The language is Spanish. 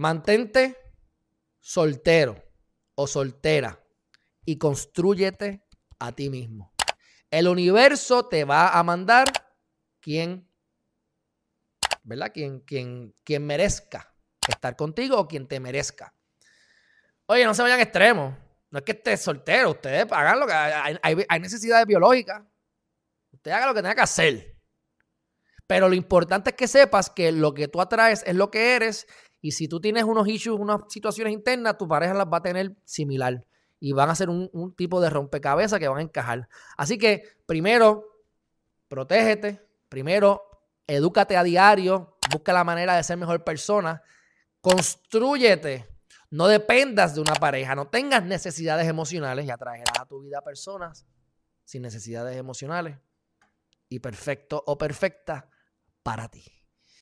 Mantente soltero o soltera y construyete a ti mismo. El universo te va a mandar quien, ¿verdad? Quien, quien, quien merezca estar contigo o quien te merezca. Oye, no se vayan extremos. No es que estés soltero, ustedes hagan lo que hay, hay necesidades biológicas. Usted haga lo que tenga que hacer. Pero lo importante es que sepas que lo que tú atraes es lo que eres. Y si tú tienes unos issues, unas situaciones internas, tu pareja las va a tener similar. Y van a ser un, tipo de rompecabezas que van a encajar. Así que primero, protégete. Primero, edúcate a diario. Busca la manera de ser mejor persona. Construyete. No dependas de una pareja. No tengas necesidades emocionales y atraerás a tu vida personas sin necesidades emocionales y perfecto o perfecta para ti.